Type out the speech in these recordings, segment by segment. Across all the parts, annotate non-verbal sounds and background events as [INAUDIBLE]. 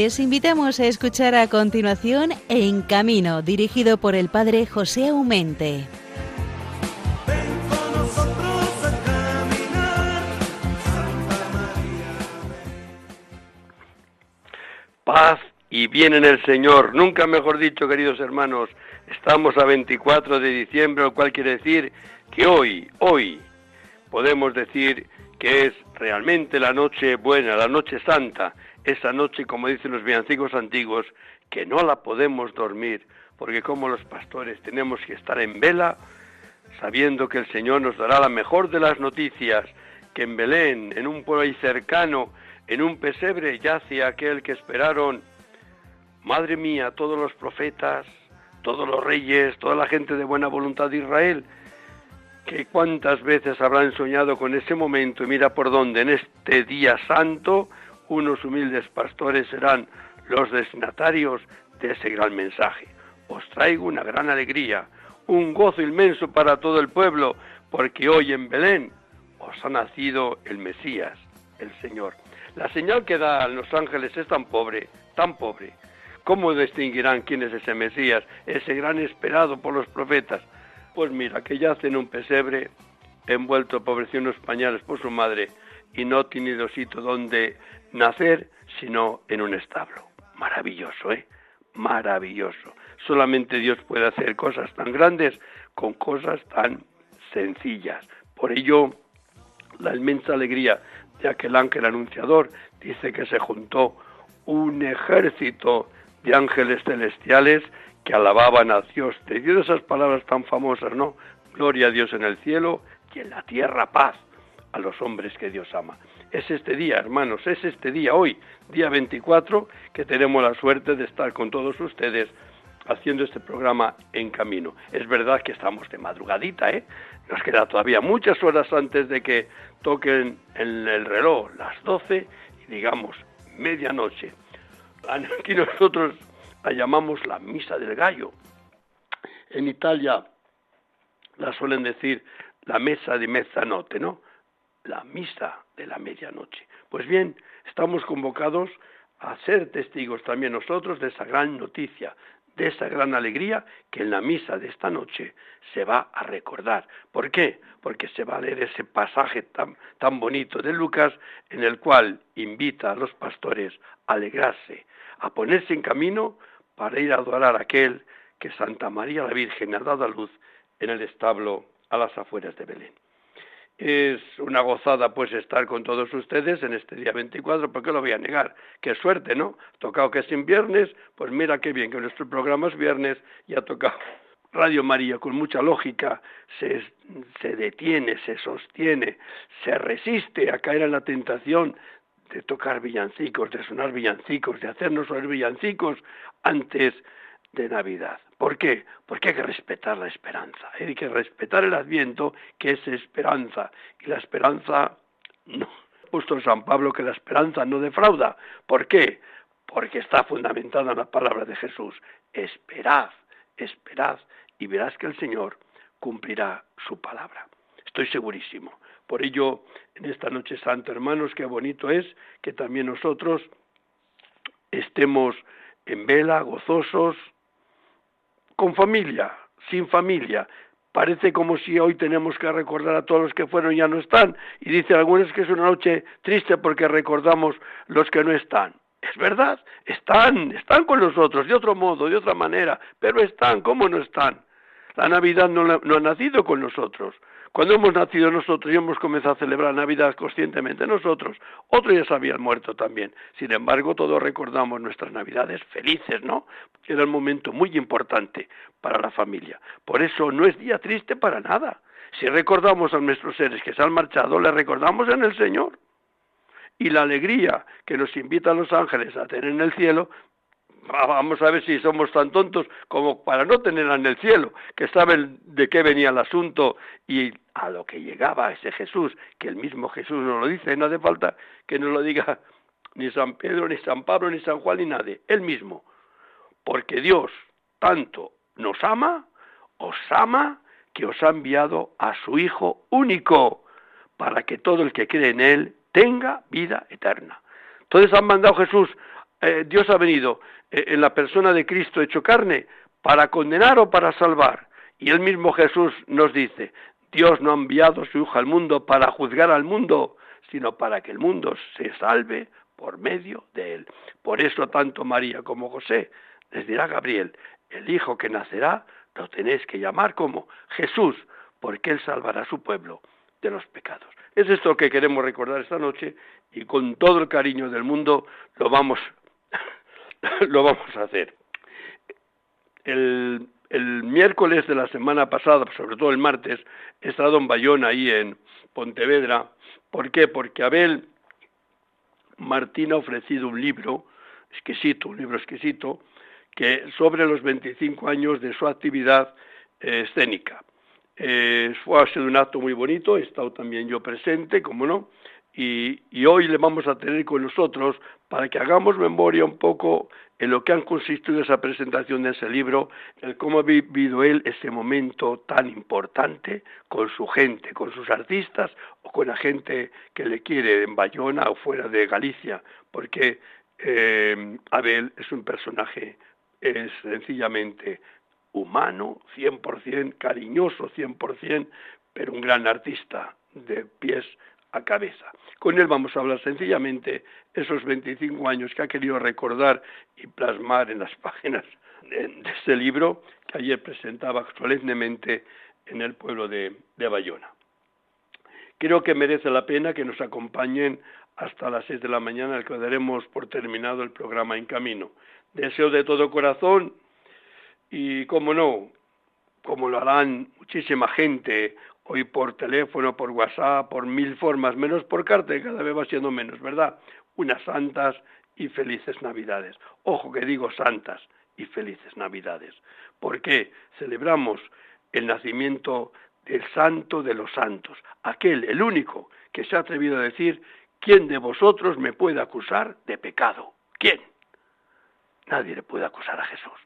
Les invitamos a escuchar a continuación En Camino, dirigido por el padre José Aumente. Paz y bien en el Señor. Nunca mejor dicho, queridos hermanos, estamos a 24 de diciembre, lo cual quiere decir que hoy, hoy, podemos decir que es realmente la noche buena, la noche santa, esa noche, como dicen los villancicos antiguos, que no la podemos dormir, porque como los pastores tenemos que estar en vela, sabiendo que el Señor nos dará la mejor de las noticias, que en Belén, en un pueblo ahí cercano, en un pesebre yace aquel que esperaron, madre mía, todos los profetas, todos los reyes, toda la gente de buena voluntad de Israel, que cuántas veces habrán soñado con ese momento y mira por dónde en este día santo unos humildes pastores serán los destinatarios de ese gran mensaje. Os traigo una gran alegría, un gozo inmenso para todo el pueblo, porque hoy en Belén os ha nacido el Mesías, el Señor. La señal que dan los ángeles es tan pobre, tan pobre. ¿Cómo distinguirán quién es ese Mesías, ese gran esperado por los profetas? Pues mira, que yace en un pesebre, envuelto pobreció unos pañales por su madre, y no ha tenido sitio donde nacer, sino en un establo. Maravilloso, ¿eh? Maravilloso. Solamente Dios puede hacer cosas tan grandes con cosas tan sencillas. Por ello, la inmensa alegría de aquel ángel anunciador dice que se juntó un ejército de ángeles celestiales que alababan a Dios. Te dio esas palabras tan famosas, ¿no? Gloria a Dios en el cielo y en la tierra paz a los hombres que Dios ama. Es este día, hermanos, es este día, hoy, día 24, que tenemos la suerte de estar con todos ustedes haciendo este programa en camino. Es verdad que estamos de madrugadita, ¿eh? Nos queda todavía muchas horas antes de que toquen en el reloj las 12 y digamos medianoche. Aquí nosotros la llamamos la misa del gallo. En Italia la suelen decir la mesa de mezzanotte, ¿no? La misa de la medianoche. Pues bien, estamos convocados a ser testigos también nosotros de esa gran noticia, de esa gran alegría que en la misa de esta noche se va a recordar. ¿Por qué? Porque se va a leer ese pasaje tan, tan bonito de Lucas en el cual invita a los pastores a alegrarse, a ponerse en camino para ir a adorar a aquel que Santa María la Virgen ha dado a luz en el establo a las afueras de Belén. Es una gozada pues estar con todos ustedes en este día 24, porque lo voy a negar. Qué suerte, ¿no? Tocado que es en viernes, pues mira qué bien que nuestro programa es viernes y ha tocado Radio María con mucha lógica, se, se detiene, se sostiene, se resiste a caer en la tentación de tocar villancicos, de sonar villancicos, de hacernos oír villancicos antes de Navidad. ¿Por qué? Porque hay que respetar la esperanza, hay que respetar el adviento, que es esperanza. Y la esperanza, no, puesto San Pablo que la esperanza no defrauda. ¿Por qué? Porque está fundamentada en la palabra de Jesús. Esperad, esperad, y verás que el Señor cumplirá su palabra. Estoy segurísimo. Por ello, en esta noche santa, hermanos, qué bonito es que también nosotros estemos en vela, gozosos, con familia, sin familia. Parece como si hoy tenemos que recordar a todos los que fueron y ya no están. Y dice algunos que es una noche triste porque recordamos los que no están. Es verdad, están, están con nosotros, de otro modo, de otra manera, pero están, ¿cómo no están? La Navidad no, no ha nacido con nosotros. Cuando hemos nacido nosotros y hemos comenzado a celebrar Navidad conscientemente nosotros, otros ya se habían muerto también. Sin embargo, todos recordamos nuestras Navidades felices, ¿no? Era un momento muy importante para la familia. Por eso no es día triste para nada. Si recordamos a nuestros seres que se han marchado, les recordamos en el Señor. Y la alegría que nos invitan los ángeles a tener en el cielo, vamos a ver si somos tan tontos como para no tenerla en el cielo, que saben de qué venía el asunto y a lo que llegaba ese Jesús, que el mismo Jesús nos lo dice, no hace falta que nos lo diga ni San Pedro, ni San Pablo, ni San Juan, ni nadie, él mismo, porque Dios tanto nos ama, os ama, que os ha enviado a su Hijo único, para que todo el que cree en Él tenga vida eterna. Entonces han mandado Jesús eh, Dios ha venido eh, en la persona de Cristo hecho carne para condenar o para salvar. Y el mismo Jesús nos dice, Dios no ha enviado su Hijo al mundo para juzgar al mundo, sino para que el mundo se salve por medio de él. Por eso tanto María como José les dirá Gabriel, el Hijo que nacerá lo tenéis que llamar como Jesús, porque él salvará a su pueblo de los pecados. Es esto que queremos recordar esta noche y con todo el cariño del mundo lo vamos, [LAUGHS] lo vamos a hacer. El, el miércoles de la semana pasada, sobre todo el martes, he estado en Bayón, ahí en Pontevedra. ¿Por qué? Porque Abel Martín ha ofrecido un libro exquisito, un libro exquisito, que sobre los 25 años de su actividad eh, escénica. Eh, fue, ha sido un acto muy bonito, he estado también yo presente, como no, y, hoy le vamos a tener con nosotros para que hagamos memoria un poco en lo que han consistido esa presentación de ese libro, el cómo ha vivido él ese momento tan importante con su gente, con sus artistas o con la gente que le quiere en Bayona o fuera de Galicia, porque eh, Abel es un personaje es sencillamente humano, 100%, cariñoso 100%, pero un gran artista de pies a cabeza. Con él vamos a hablar sencillamente esos 25 años que ha querido recordar y plasmar en las [LAUGHS] páginas de, ese libro que ayer presentaba solemnemente en el pueblo de, de Bayona. Creo que merece la pena que nos acompañen hasta las 6 de la mañana, al que daremos por terminado el programa En Camino. Deseo de todo corazón y, como no, como lo harán muchísima gente hoy por teléfono, por WhatsApp, por mil formas, menos por carta, y cada vez va siendo menos, ¿verdad? Unas santas y felices Navidades. Ojo que digo santas y felices Navidades. porque Celebramos el nacimiento del santo de los santos, aquel, el único, que se ha atrevido a decir, ¿quién de vosotros me puede acusar de pecado? ¿Quién? Nadie le puede acusar a Jesús.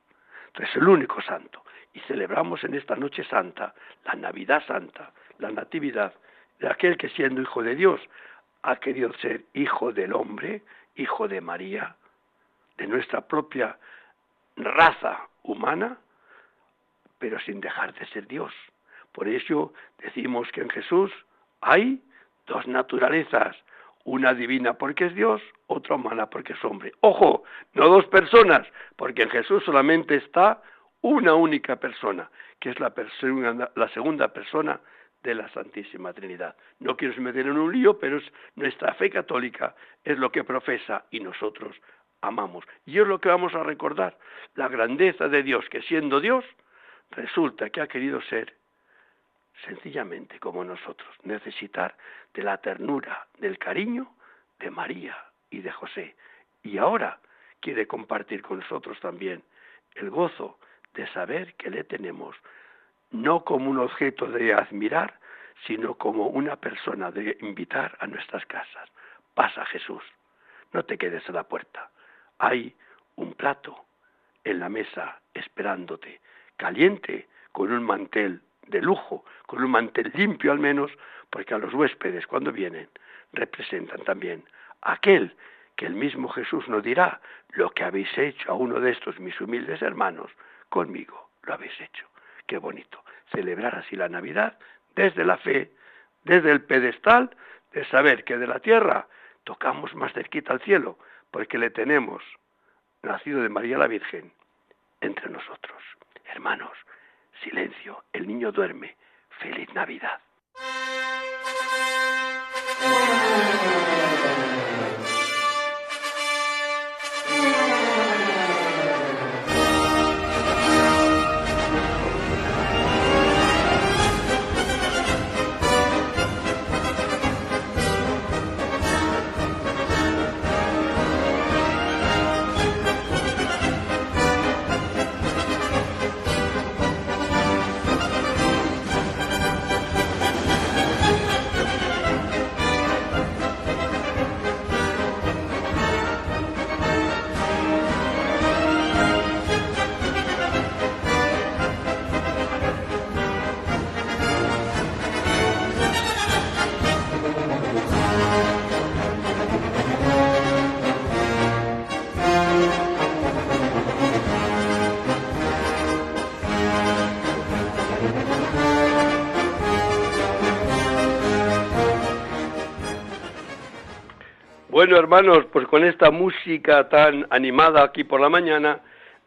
Entonces, el único santo y celebramos en esta noche santa, la Navidad Santa, la Natividad de aquel que siendo hijo de Dios ha querido ser hijo del hombre, hijo de María, de nuestra propia raza humana, pero sin dejar de ser Dios. Por eso decimos que en Jesús hay dos naturalezas, una divina porque es Dios, otra humana porque es hombre. Ojo, no dos personas, porque en Jesús solamente está una única persona, que es la, la segunda persona de la Santísima Trinidad. No quiero meter en un lío, pero es, nuestra fe católica es lo que profesa y nosotros amamos. Y es lo que vamos a recordar, la grandeza de Dios, que siendo Dios, resulta que ha querido ser sencillamente como nosotros, necesitar de la ternura, del cariño de María y de José. Y ahora quiere compartir con nosotros también el gozo de saber que le tenemos no como un objeto de admirar, sino como una persona de invitar a nuestras casas. Pasa Jesús, no te quedes a la puerta. Hay un plato en la mesa esperándote, caliente, con un mantel de lujo, con un mantel limpio al menos, porque a los huéspedes cuando vienen representan también aquel que el mismo Jesús nos dirá, lo que habéis hecho a uno de estos mis humildes hermanos, conmigo lo habéis hecho. Qué bonito. Celebrar así la Navidad desde la fe, desde el pedestal de saber que de la tierra tocamos más cerquita al cielo, porque le tenemos, nacido de María la Virgen, entre nosotros. Hermanos, silencio, el niño duerme. Feliz Navidad. Bueno, hermanos, pues con esta música tan animada aquí por la mañana,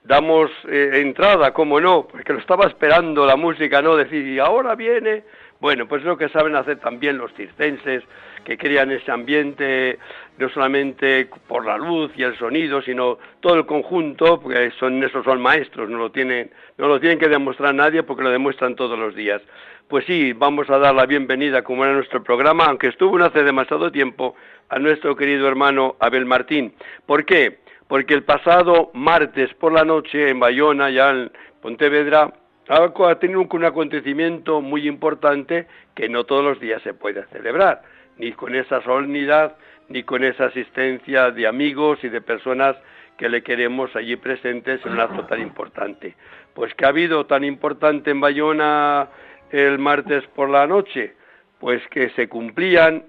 damos eh, entrada, como no, porque lo estaba esperando la música, ¿no? Decir, y ahora viene. Bueno, pues es lo que saben hacer también los circenses, que crean ese ambiente no solamente por la luz y el sonido, sino todo el conjunto, porque son esos son maestros, no lo tienen, no lo tienen que demostrar nadie porque lo demuestran todos los días. Pues sí, vamos a dar la bienvenida, como era nuestro programa, aunque estuvo no hace demasiado tiempo, a nuestro querido hermano Abel Martín. ¿Por qué? Porque el pasado martes por la noche en Bayona, ya en Pontevedra, ha tenido un acontecimiento muy importante que no todos los días se puede celebrar, ni con esa solemnidad, ni con esa asistencia de amigos y de personas que le queremos allí presentes en un acto tan importante. Pues que ha habido tan importante en Bayona el martes por la noche, pues que se cumplían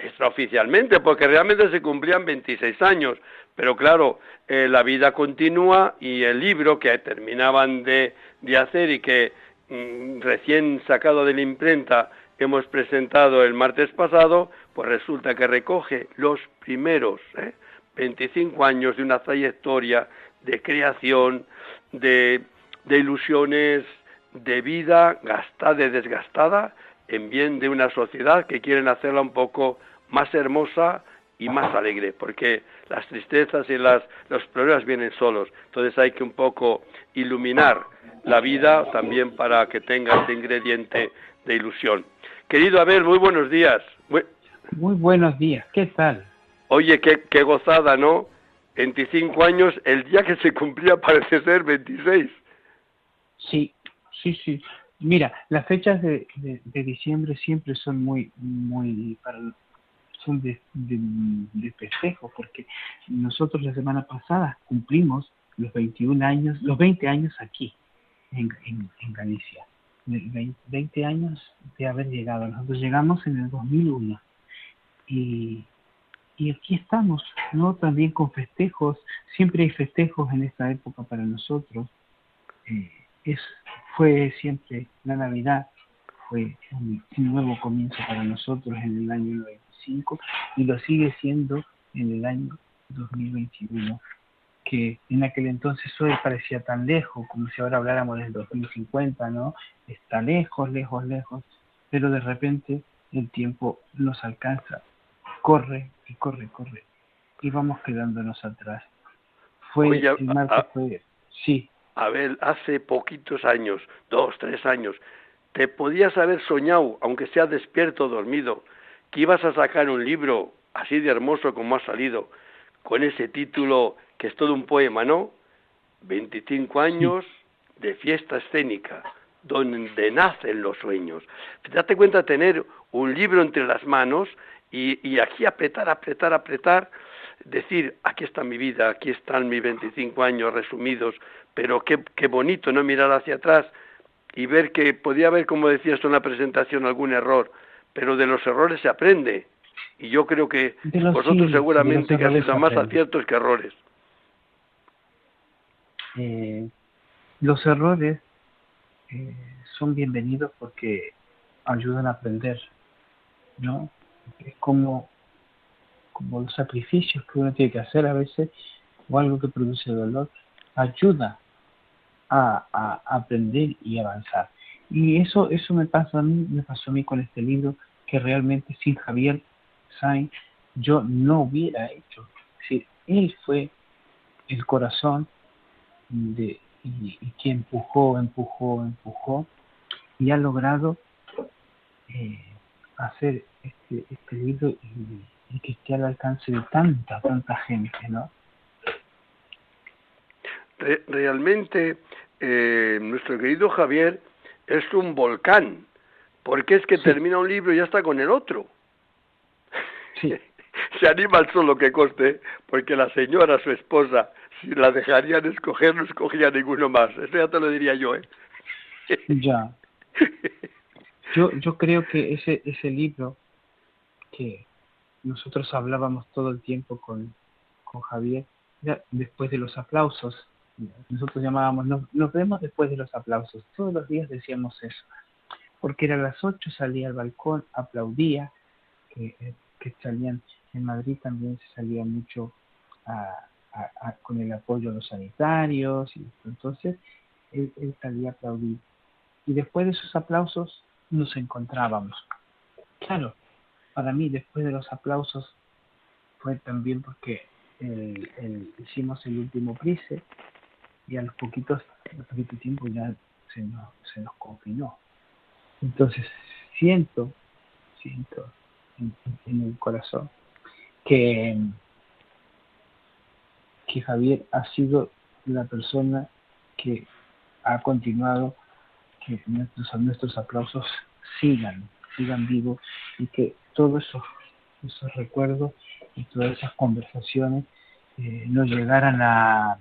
extraoficialmente, porque realmente se cumplían 26 años, pero claro, eh, la vida continúa y el libro que terminaban de, hacer y que mm, recién sacado de la imprenta hemos presentado el martes pasado, pues resulta que recoge los primeros 25 ¿eh? años de una trayectoria de creación, de, de ilusiones, de vida gastada y desgastada en bien de una sociedad que quieren hacerla un poco más hermosa y más alegre, porque las tristezas y las, los problemas vienen solos. Entonces hay que un poco iluminar la vida también para que tenga ese ingrediente de ilusión. Querido Abel, muy buenos días. Muy, buenos días, ¿qué tal? Oye, qué, qué gozada, ¿no? 25 años, el día que se cumplía [LAUGHS] parece ser 26. Sí, sí, sí. Mira, las fechas de, de, diciembre siempre son muy, muy, para, son de, de, festejo, porque nosotros la semana pasada cumplimos los 21 años, los 20 años aquí, en, en, Galicia. 20 años de haber llegado. Nosotros llegamos en el 2001 y, y aquí estamos, ¿no? También con festejos, siempre hay festejos en esta época para nosotros. Eh, es, fue siempre la Navidad, fue un, nuevo comienzo para nosotros en el año 95 y lo sigue siendo en el año 2021, que en aquel entonces hoy parecía tan lejos, como si ahora habláramos del 2050, ¿no? Está lejos, lejos, lejos, pero de repente el tiempo nos alcanza, corre y corre, corre, y vamos quedándonos atrás. Fue el marco, fue, sí, ver, hace poquitos años, dos, tres años, te podías haber soñado, aunque sea despierto o dormido, que ibas a sacar un libro así de hermoso como ha salido, con ese título que es todo un poema, ¿no? 25 años de fiesta escénica, donde nacen los sueños. Date cuenta tener un libro entre las manos y, y aquí apretar, apretar, apretar, decir, aquí está mi vida, aquí están mis 25 años resumidos, pero qué, qué bonito no mirar hacia atrás y ver que podía haber, como decías en la presentación, algún error, pero de los errores se aprende. Y yo creo que vosotros seguramente que hacéis más aciertos que errores. Eh, los errores eh, son bienvenidos porque ayudan a aprender, ¿no? Es como, como los sacrificios que uno tiene que hacer a veces o algo que produce dolor, ayuda a, aprender y avanzar. Y eso, eso me pasa a mí, me pasó a mí con este libro, que realmente sin Javier Sainz yo no hubiera hecho. Es decir, él fue el corazón de, y, que empujó, empujó, empujó, y ha logrado eh, hacer este, este libro y, y, que esté al alcance de tanta, tanta gente, ¿no? realmente eh, nuestro querido Javier es un volcán, porque es que termina un libro y ya está con el otro. [LAUGHS] Se anima al solo que coste, porque la señora, su esposa, si la dejarían escoger, no escogía ninguno más. Eso ya te lo diría yo, ¿eh? [LAUGHS] Ya. Yo, yo creo que ese, ese libro que nosotros hablábamos todo el tiempo con, con Javier, después de los aplausos, nosotros llamábamos, nos, vemos después de los aplausos, todos los días decíamos eso, porque era a las 8 salía al balcón, aplaudía, que, que salían en Madrid también se salía mucho con el apoyo a los sanitarios, y entonces él, él salía a aplaudir. Y después de esos aplausos nos encontrábamos. Claro, para mí después de los aplausos fue también porque el, hicimos el último prise y a los poquitos, a poquito tiempo ya se nos, se nos confinó. Entonces siento, siento en, el corazón que, que Javier ha sido la persona que ha continuado que nuestros, nuestros aplausos sigan, sigan vivos y que todos esos, esos recuerdos y todas esas conversaciones eh, no llegaran a,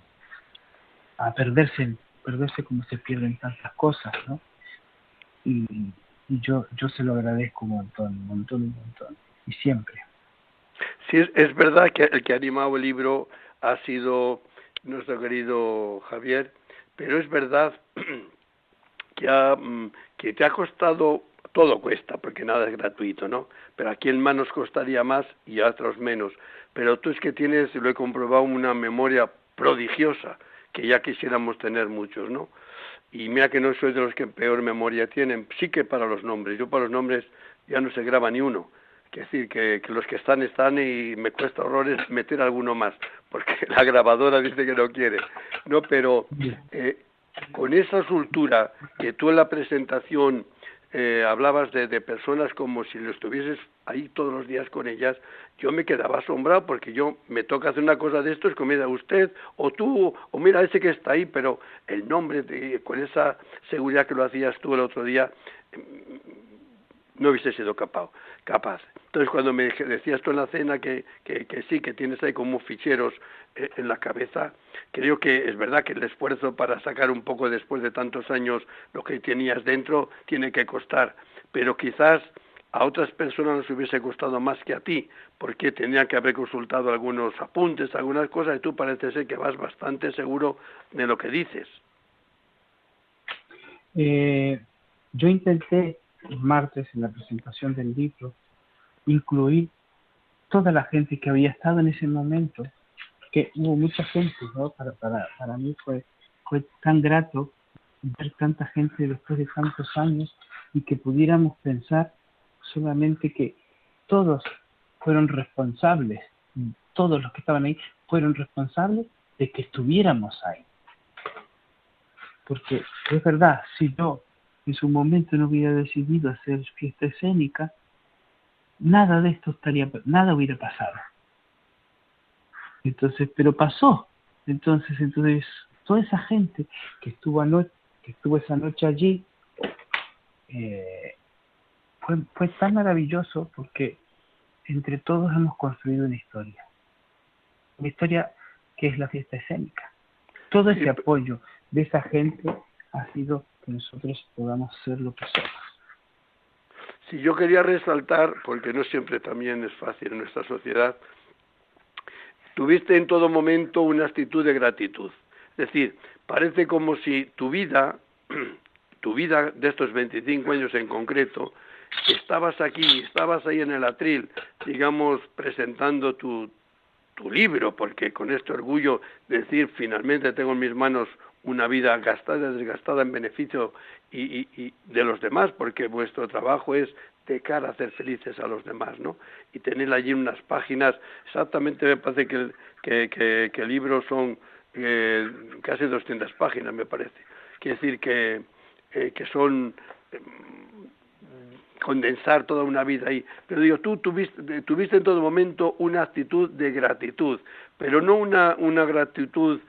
a perderse, perderse como se pierden tantas cosas, ¿no? Y, yo, yo se lo agradezco un montón, un montón, un montón, y siempre. Sí, es, verdad que el que ha animado el libro ha sido nuestro querido Javier, pero es verdad [CLEARS THROAT] que, ha, mm, que te ha costado, todo cuesta, porque nada es gratuito, ¿no? Pero a quien más nos costaría más y a otros menos. Pero tú es que tienes, lo he comprobado, una memoria prodigiosa, que ya quisiéramos tener muchos, ¿no? Y mira que no soy de los que peor memoria tienen, sí que para los nombres, yo para los nombres ya no se graba ni uno. Es decir, que, los que están están y me cuesta horrores meter alguno más, porque [LAUGHS] la grabadora dice que no quiere. No, pero eh, con esa soltura que tú en la presentación eh, hablabas de, de, personas como si lo estuvieses ahí todos los días con ellas, yo me quedaba asombrado porque yo me toca hacer una cosa de esto, es comida usted o tú o mira ese que está ahí, pero el nombre de, con esa seguridad que lo hacías tú el otro día no hubiese sido capaz. capaz. Entonces, cuando me decías tú en la cena que, que, sí, que tienes ahí como ficheros eh, en la cabeza, creo que es verdad que el esfuerzo para sacar un poco después de tantos años lo que tenías dentro tiene que costar, pero quizás a otras personas les hubiese costado más que a ti, porque tenían que haber consultado algunos apuntes, algunas cosas, y tú parece ser que vas bastante seguro de lo que dices. Eh, yo intenté martes en la presentación del libro incluir toda la gente que había estado en ese momento, que hubo mucha gente, ¿no? Para, para, para mí fue, fue tan grato ver tanta gente después de tantos años y que pudiéramos pensar solamente que todos fueron responsables, todos los que estaban ahí fueron responsables de que estuviéramos ahí. Porque es verdad, si yo en su momento no hubiera decidido hacer fiesta escénica, nada de esto estaría, nada hubiera pasado. Entonces, pero pasó. Entonces, entonces, toda esa gente que estuvo anoche, que estuvo esa noche allí, eh, fue, fue tan maravilloso porque entre todos hemos construido una historia. Una historia que es la fiesta escénica. Todo ese apoyo de esa gente ha sido nosotros podamos ser lo que somos. Si yo quería resaltar, porque no siempre también es fácil en nuestra sociedad, tuviste en todo momento una actitud de gratitud. Es decir, parece como si tu vida, [CLEARS THROAT] tu vida de estos 25 años en concreto, estabas aquí, estabas ahí en el atril, digamos, presentando tu, tu libro, porque con este orgullo decir, finalmente tengo en mis manos una vida gastada, desgastada en beneficio y, de los demás, porque vuestro trabajo es de cara a hacer felices a los demás, ¿no? Y tener allí unas páginas, exactamente me parece que, que, que, el libro son eh, casi 200 páginas, me parece. Quiere decir que, eh, que son mm, condensar toda una vida ahí. Pero digo, tú tuviste, tuviste en todo momento una actitud de gratitud, pero no una, una gratitud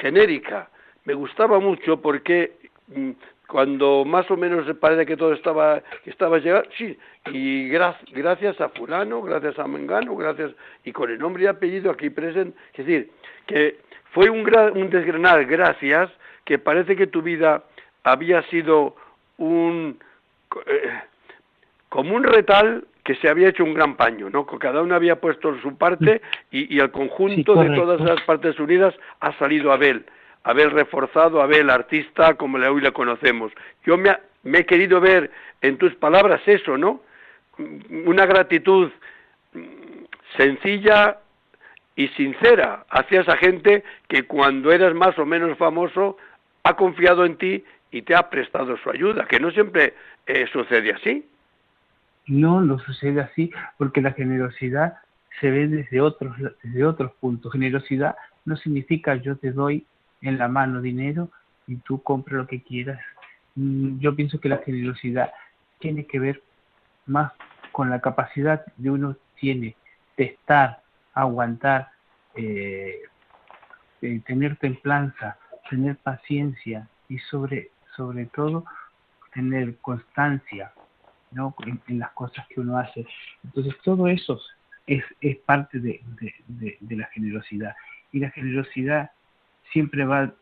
genérica, me gustaba mucho porque mm, cuando más o menos se parece que todo estaba que estaba llegando, sí, y gracias a fulano, gracias a Mengano, gracias y con el nombre y apellido aquí presente, es decir, que fue un, un desgranar gracias que parece que tu vida había sido un eh, como un retal que se había hecho un gran paño, ¿no? Cada uno había puesto su parte y, y el conjunto de todas las partes unidas ha salido a haber reforzado a ver el artista como hoy le conocemos. Yo me, he querido ver en tus palabras eso, ¿no? Una gratitud sencilla y sincera hacia esa gente que cuando eras más o menos famoso ha confiado en ti y te ha prestado su ayuda, que no siempre eh, sucede así. No, no sucede así, porque la generosidad se ve desde otros, desde otros puntos. Generosidad no significa yo te doy en la mano dinero y tú compras lo que quieras. Mm, yo pienso que la generosidad tiene que ver más con la capacidad de uno tiene de estar, aguantar, eh, eh, tener templanza, tener paciencia y sobre, sobre todo tener constancia ¿no? en, las cosas que uno hace. Entonces todo eso es, es parte de, de, la generosidad. Y la generosidad siempre va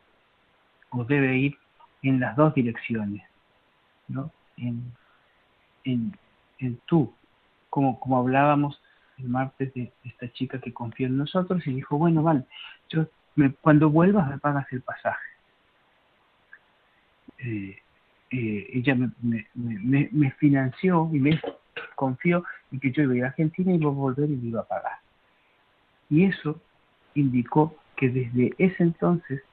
o debe ir en las dos direcciones, ¿no? En, en, en tú, como, como hablábamos el martes de esta chica que confió en nosotros y dijo, bueno, vale, yo cuando vuelvas me pagas el pasaje. Eh, eh, ella me, me, me, financió y me confió en que yo iba a ir a Argentina y iba a volver y me iba a pagar. Y eso indicó que desde ese entonces,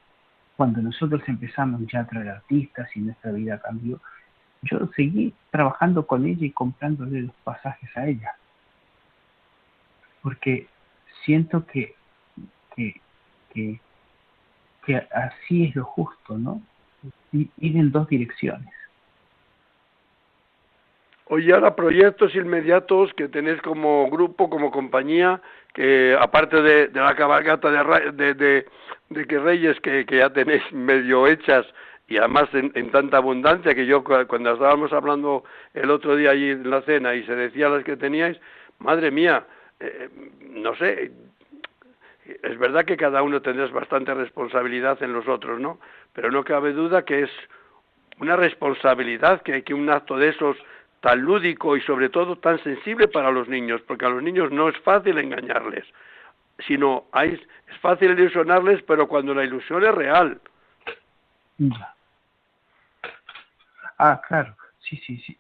cuando nosotros empezamos ya a traer artistas y nuestra vida cambió, yo seguí trabajando con ella y comprándole los pasajes a ella. Porque siento que, que, que, que así es lo justo, ¿no? Ir en dos direcciones. Oye, ahora proyectos inmediatos que tenéis como grupo, como compañía, que aparte de, la cabalgata de, de, de, que Reyes que, ya tenéis [LAUGHS] medio hechas y además en, tanta abundancia que yo cuando estábamos hablando el otro día allí en la cena y se decía las que teníais, madre mía, eh, no sé, es verdad que cada uno tendrás bastante responsabilidad en los otros, ¿no? Pero no cabe duda que es una responsabilidad que, que un acto de esos tan lúdico y sobre todo tan sensible para los niños, porque a los niños no es fácil engañarles, sino es fácil ilusionarles, pero cuando la ilusión es real. Ah, claro, sí, sí, sí.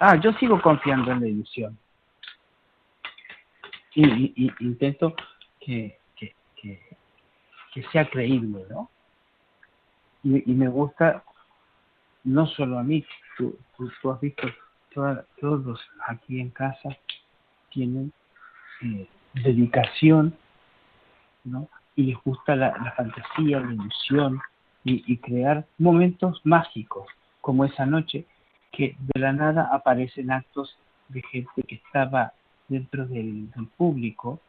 Ah, yo sigo confiando en la ilusión. Y, intento que, que, que, sea creíble, ¿no? Y me gusta, no solo a mí, tú, tú, has visto, todos aquí en casa tienen eh, dedicación, ¿no? Y les gusta la, fantasía, la ilusión y, crear momentos mágicos, como esa noche, que de la nada aparecen actos de gente que estaba dentro del, público,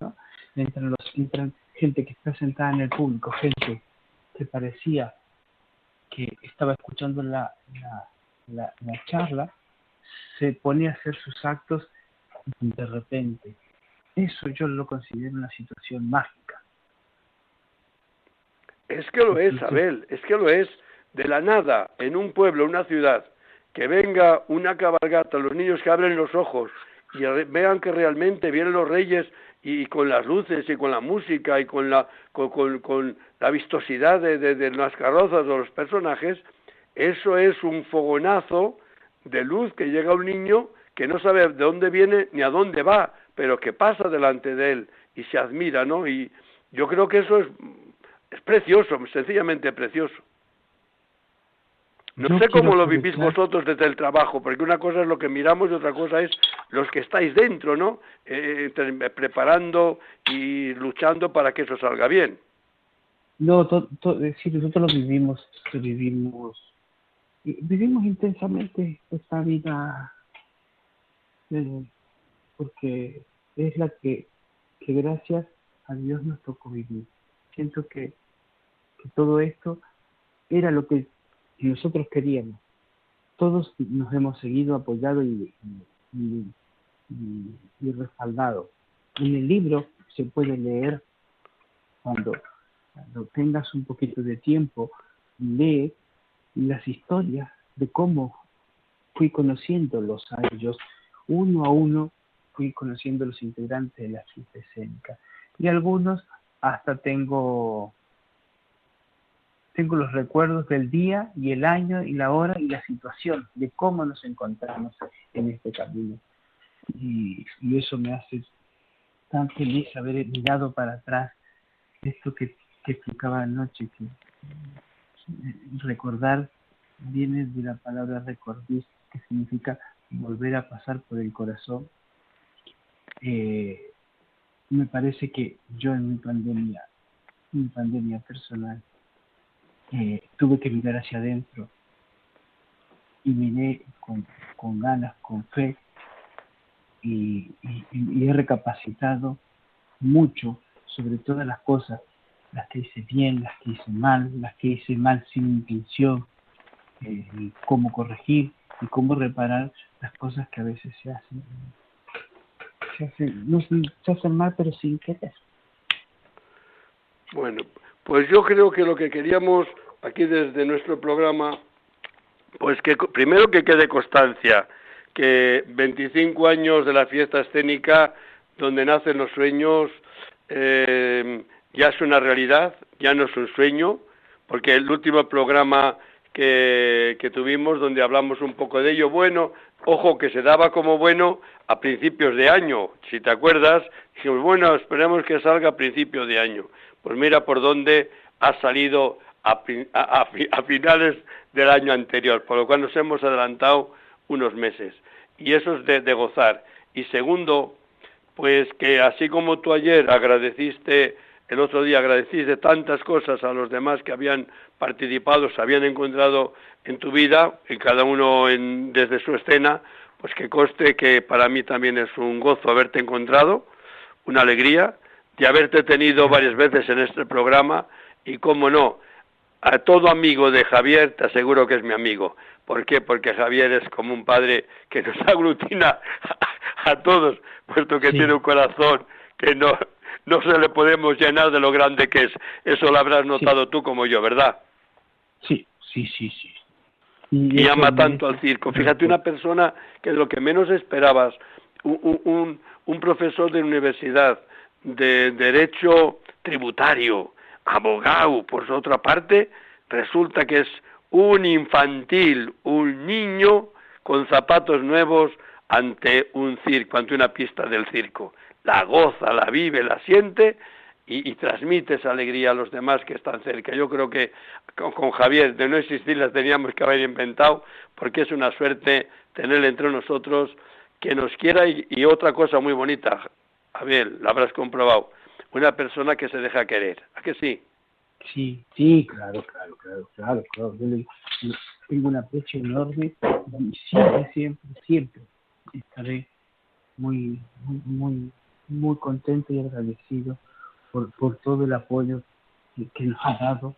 ¿no? Entran, los, entran gente que está sentada en el público, gente que parecía que estaba escuchando la, la, charla, se pone a hacer sus actos de repente. Eso yo lo considero una situación mágica. Es que lo es, Abel, es que lo es. De la nada, en un pueblo, una ciudad, que venga una cabalgata, los niños que abren los ojos y vean que realmente vienen los reyes y con las luces y con la música y con la, con, la vistosidad de, de, las carrozas o los personajes, eso es un fogonazo de luz que llega a un niño que no sabe de dónde viene ni a dónde va, pero que pasa delante de él y se admira, ¿no? Y yo creo que eso es, es precioso, sencillamente precioso. No, sé cómo lo vivís vosotros desde el trabajo, porque una cosa es lo que miramos y otra cosa es los que estáis dentro, ¿no? Eh, preparando y luchando para que eso salga bien. No, to, sí, nosotros lo vivimos, lo vivimos, vivimos intensamente esta vida, eh, porque es la que, que gracias a Dios nos tocó vivir. Siento que, que todo esto era lo que y nosotros queríamos. Todos nos hemos seguido apoyado y, respaldado. En el libro se puede leer cuando, cuando tengas un poquito de tiempo, lee las historias de cómo fui conociéndolos a ellos, uno a uno fui conociendo los integrantes de la fiesta escénica. Y algunos hasta tengo tengo los recuerdos del día y el año y la hora y la situación de cómo nos encontramos en este camino. y, eso me hace tan feliz haber mirado para atrás esto que, que explicaba anoche, que recordar viene de la palabra recordis, que significa volver a pasar por el corazón. Eh, me parece que yo en mi pandemia, mi pandemia personal, eh, tuve que mirar hacia adentro y miré con, con ganas, con fe y, he recapacitado mucho sobre todas las cosas, las que hice bien, las que hice mal, las que hice mal sin intención, eh, cómo corregir y cómo reparar las cosas que a veces se hacen, se hacen, no, se hacen mal pero sin querer. Bueno, pues yo creo que lo que queríamos aquí desde nuestro programa, pues que primero que quede constancia que 25 años de la fiesta escénica, donde nacen los sueños, eh, ya es una realidad, ya no es un sueño, porque el último programa que, que, tuvimos, donde hablamos un poco de ello, bueno, ojo, que se daba como bueno a principios de año, si te acuerdas, dijimos, bueno, esperemos que salga a principios de año. Pues mira por dónde ha salido a, finales del año anterior, por lo cual nos hemos adelantado unos meses y eso es de, gozar. Y segundo, pues que así como tú ayer agradeciste, el otro día agradeciste tantas cosas a los demás que habían participado, se habían encontrado en tu vida, en cada uno desde su escena, pues que coste que para mí también es un gozo haberte encontrado, una alegría de haberte tenido varias veces en este programa y, cómo no, a todo amigo de Javier te aseguro que es mi amigo. ¿Por qué? Porque Javier es como un padre que nos [LAUGHS] aglutina a, todos, puesto que tiene un corazón que no, no se le podemos llenar de lo grande que es. Eso lo habrás notado tú como yo, ¿verdad? Sí, sí, sí, sí. Y, ama tanto al circo. Fíjate, una persona que de lo que menos esperabas, un, un, un profesor de universidad de derecho tributario, abogado, por otra parte, resulta que es un infantil, un niño con zapatos nuevos ante un circo, ante una pista del circo. La goza, la vive, la siente y, transmite esa alegría a los demás que están cerca. Yo creo que con, Javier, de no existir, las teníamos que haber inventado, porque es una suerte tenerle entre nosotros que nos quiera y otra cosa muy bonita, Javier, la habrás comprobado, una persona que se deja querer. ¿A que sí? Sí, sí, claro, claro, claro, claro, claro. Yo tengo un aprecio enorme y siempre, siempre, siempre estaré muy, muy, muy, muy contento y agradecido por, por todo el apoyo que, nos ha dado.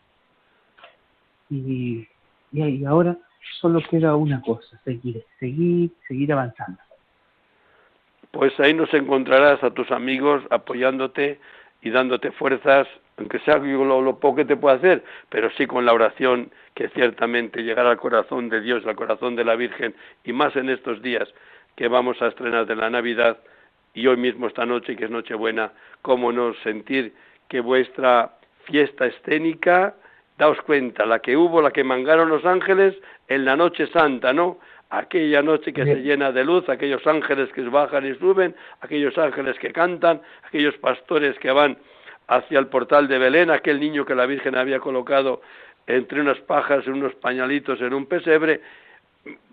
Y, y, ahora solo queda una cosa, seguir, seguir, seguir avanzando. Pues ahí nos encontrarás a tus amigos apoyándote y dándote fuerzas aunque sea lo, poco que te pueda hacer, pero sí con la oración que ciertamente llegará al corazón de Dios, al corazón de la Virgen, y más en estos días que vamos a estrenar de la Navidad y hoy mismo esta noche, que es Nochebuena, cómo no sentir que vuestra fiesta escénica, daos cuenta, la que hubo, la que mangaron los ángeles en la noche santa, ¿no? Aquella noche que se llena de luz, aquellos ángeles que bajan y suben, aquellos ángeles que cantan, aquellos pastores que van hacia el portal de Belén, aquel niño que la Virgen había colocado entre unas pajas, en unos pañalitos, en un pesebre,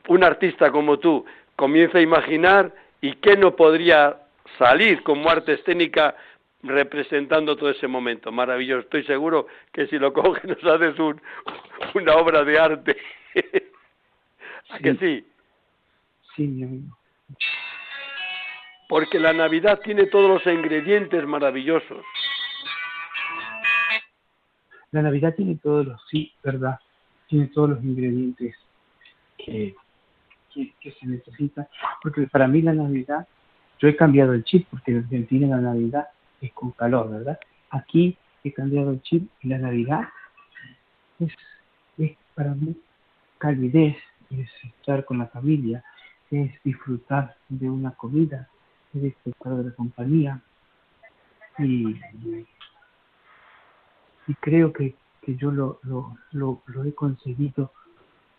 un artista como tú comienza a imaginar y qué no podría salir como arte escénica representando todo ese momento. Maravilloso. Estoy seguro que si lo coges nos haces un, una obra de arte. [LAUGHS] ¿A [LAUGHS] que sí? Sí, mi amigo. Porque la Navidad tiene todos los ingredientes maravillosos. La Navidad tiene todos los, sí, verdad, tiene todos los ingredientes que, que, se necesitan, porque para mí la Navidad, yo he cambiado el chip, porque en Argentina la Navidad es con calor, ¿verdad? Aquí he cambiado el chip y la Navidad es, es para mí calidez, es estar con la familia, es disfrutar de una comida, es disfrutar de la compañía y, y creo que, que yo lo, lo, lo, lo, he conseguido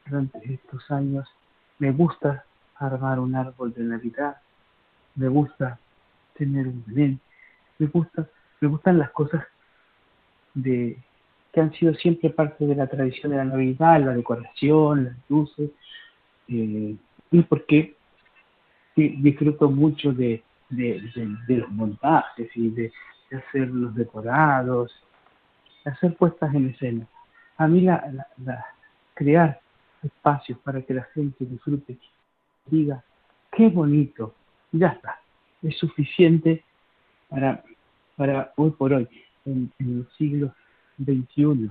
durante estos años. Me gusta armar un árbol de Navidad, me gusta tener un Belén, me gusta, me gustan las cosas de que han sido siempre parte de la tradición de la Navidad, la decoración, las luces, eh, y porque disfruto mucho de, los montajes y de, hacer los decorados, de hacer puestas en escena. A mí la, crear espacios para que la gente disfrute, diga, qué bonito, ya está, es suficiente para, para hoy por hoy, en los siglos XXI,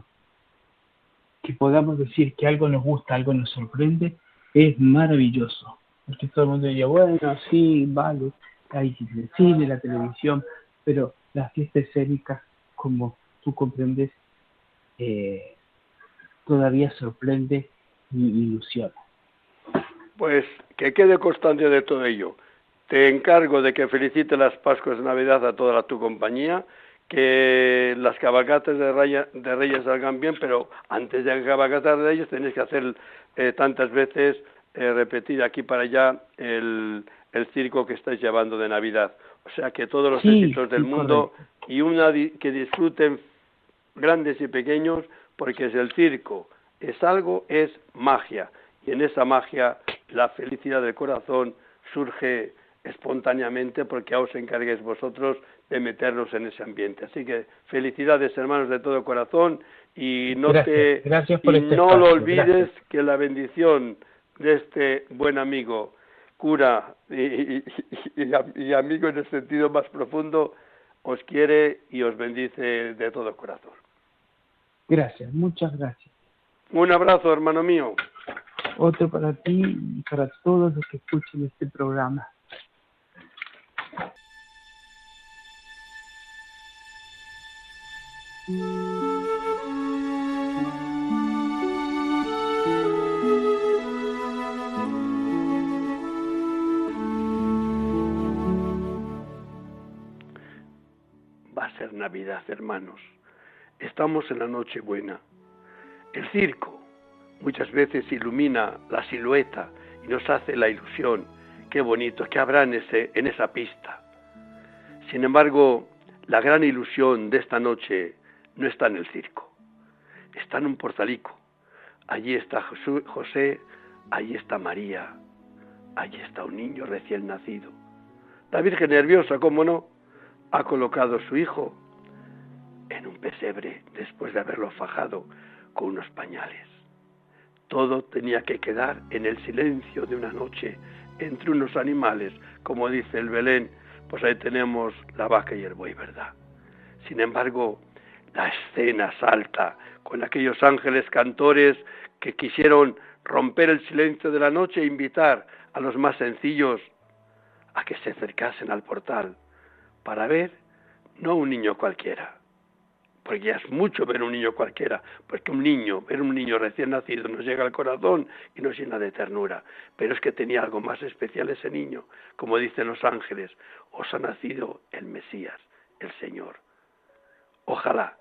que podamos decir que algo nos gusta, algo nos sorprende, es maravilloso. Porque todo el mundo diría, bueno, sí, vale, hay el cine, la televisión, pero las fiestas escénicas, como tú comprendes, eh, todavía sorprende y ilusiona. Pues que quede constancia de todo ello. Te encargo de que felicite las Pascuas de Navidad a toda tu compañía, que las cabalgatas de, de Reyes salgan bien, pero antes de cabalgatas de Reyes tenéis que hacer eh, tantas veces eh, repetir aquí para allá el, el, circo que estáis llevando de Navidad. O sea que todos los éxitos del mundo y una que disfruten grandes y pequeños, porque es el circo, es algo, es magia. Y en esa magia la felicidad del corazón surge espontáneamente porque os encarguéis vosotros de meternos en ese ambiente. Así que felicidades hermanos de todo corazón y no te este no lo olvides que la bendición de este buen amigo cura y, y, amigo en el sentido más profundo os quiere y os bendice de todo corazón. Gracias, muchas gracias. Un abrazo, hermano mío. Otro para ti y para todos los que escuchen este programa. Va a ser Navidad, hermanos. Estamos en la noche buena. El circo muchas veces ilumina la silueta y nos hace la ilusión. Qué bonito, qué habrá en, ese, en esa pista. Sin embargo, la gran ilusión de esta noche no está en el circo, está en un portalico. Allí está José, allí está María, allí está un niño recién nacido. La Virgen nerviosa, cómo no, ha colocado a su hijo en un pesebre después de haberlo fajado con unos pañales. Todo tenía que quedar en el silencio de una noche entre unos animales, como dice el Belén, pues ahí tenemos la vaca y el buey, ¿verdad? Sin embargo, la escena salta con aquellos ángeles cantores que quisieron romper el silencio de la noche e invitar a los más sencillos a que se acercasen al portal para ver no un niño cualquiera, porque ya es mucho ver un niño cualquiera, porque un niño, ver un niño recién nacido nos llega al corazón y nos llena de ternura, pero es que tenía algo más especial ese niño, como dicen los ángeles, os ha nacido el Mesías, el Señor. Ojalá